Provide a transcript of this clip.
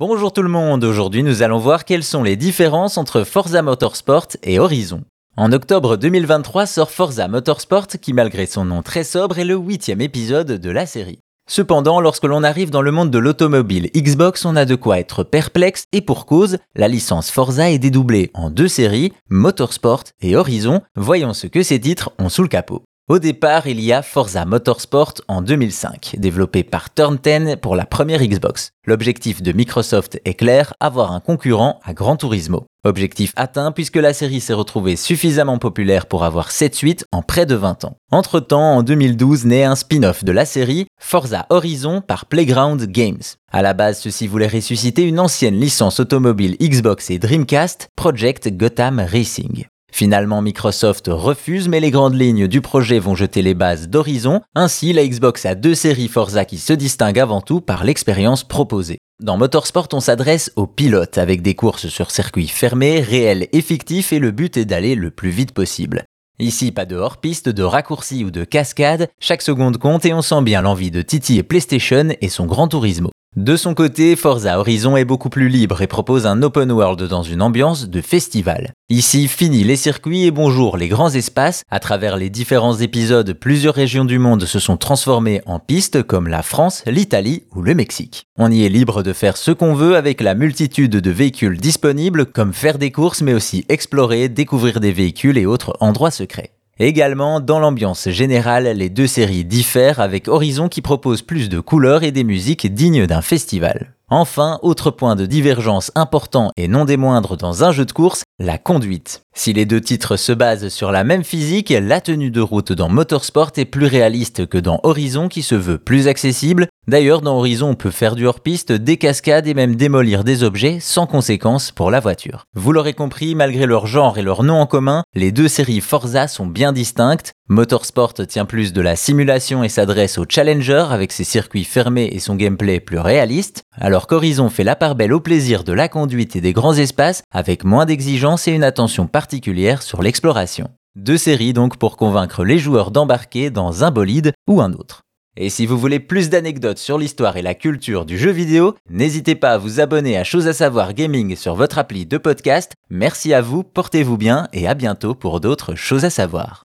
Bonjour tout le monde, aujourd'hui nous allons voir quelles sont les différences entre Forza Motorsport et Horizon. En octobre 2023 sort Forza Motorsport qui malgré son nom très sobre est le huitième épisode de la série. Cependant, lorsque l'on arrive dans le monde de l'automobile Xbox, on a de quoi être perplexe et pour cause, la licence Forza est dédoublée en deux séries, Motorsport et Horizon, voyons ce que ces titres ont sous le capot. Au départ, il y a Forza Motorsport en 2005, développé par Turn 10 pour la première Xbox. L'objectif de Microsoft est clair, avoir un concurrent à Gran Turismo. Objectif atteint puisque la série s'est retrouvée suffisamment populaire pour avoir 7 suites en près de 20 ans. Entre-temps, en 2012 naît un spin-off de la série, Forza Horizon par Playground Games. À la base, ceci voulait ressusciter une ancienne licence automobile Xbox et Dreamcast, Project Gotham Racing. Finalement, Microsoft refuse, mais les grandes lignes du projet vont jeter les bases d'Horizon. Ainsi, la Xbox a deux séries Forza qui se distinguent avant tout par l'expérience proposée. Dans Motorsport, on s'adresse aux pilotes avec des courses sur circuit fermé, réels et et le but est d'aller le plus vite possible. Ici, pas de hors-piste, de raccourci ou de cascade, chaque seconde compte et on sent bien l'envie de et PlayStation et son Grand Turismo. De son côté, Forza Horizon est beaucoup plus libre et propose un open world dans une ambiance de festival. Ici, fini les circuits et bonjour les grands espaces. À travers les différents épisodes, plusieurs régions du monde se sont transformées en pistes comme la France, l'Italie ou le Mexique. On y est libre de faire ce qu'on veut avec la multitude de véhicules disponibles comme faire des courses mais aussi explorer, découvrir des véhicules et autres endroits secrets. Également, dans l'ambiance générale, les deux séries diffèrent avec Horizon qui propose plus de couleurs et des musiques dignes d'un festival. Enfin, autre point de divergence important et non des moindres dans un jeu de course, la conduite. Si les deux titres se basent sur la même physique, la tenue de route dans Motorsport est plus réaliste que dans Horizon qui se veut plus accessible. D'ailleurs, dans Horizon, on peut faire du hors-piste, des cascades et même démolir des objets sans conséquence pour la voiture. Vous l'aurez compris, malgré leur genre et leur nom en commun, les deux séries Forza sont bien distinctes. Motorsport tient plus de la simulation et s'adresse au challenger avec ses circuits fermés et son gameplay plus réaliste, alors qu'Horizon fait la part belle au plaisir de la conduite et des grands espaces avec moins d'exigences et une attention particulière sur l'exploration. Deux séries donc pour convaincre les joueurs d'embarquer dans un bolide ou un autre. Et si vous voulez plus d'anecdotes sur l'histoire et la culture du jeu vidéo, n'hésitez pas à vous abonner à Chose à savoir gaming sur votre appli de podcast. Merci à vous, portez-vous bien et à bientôt pour d'autres choses à savoir.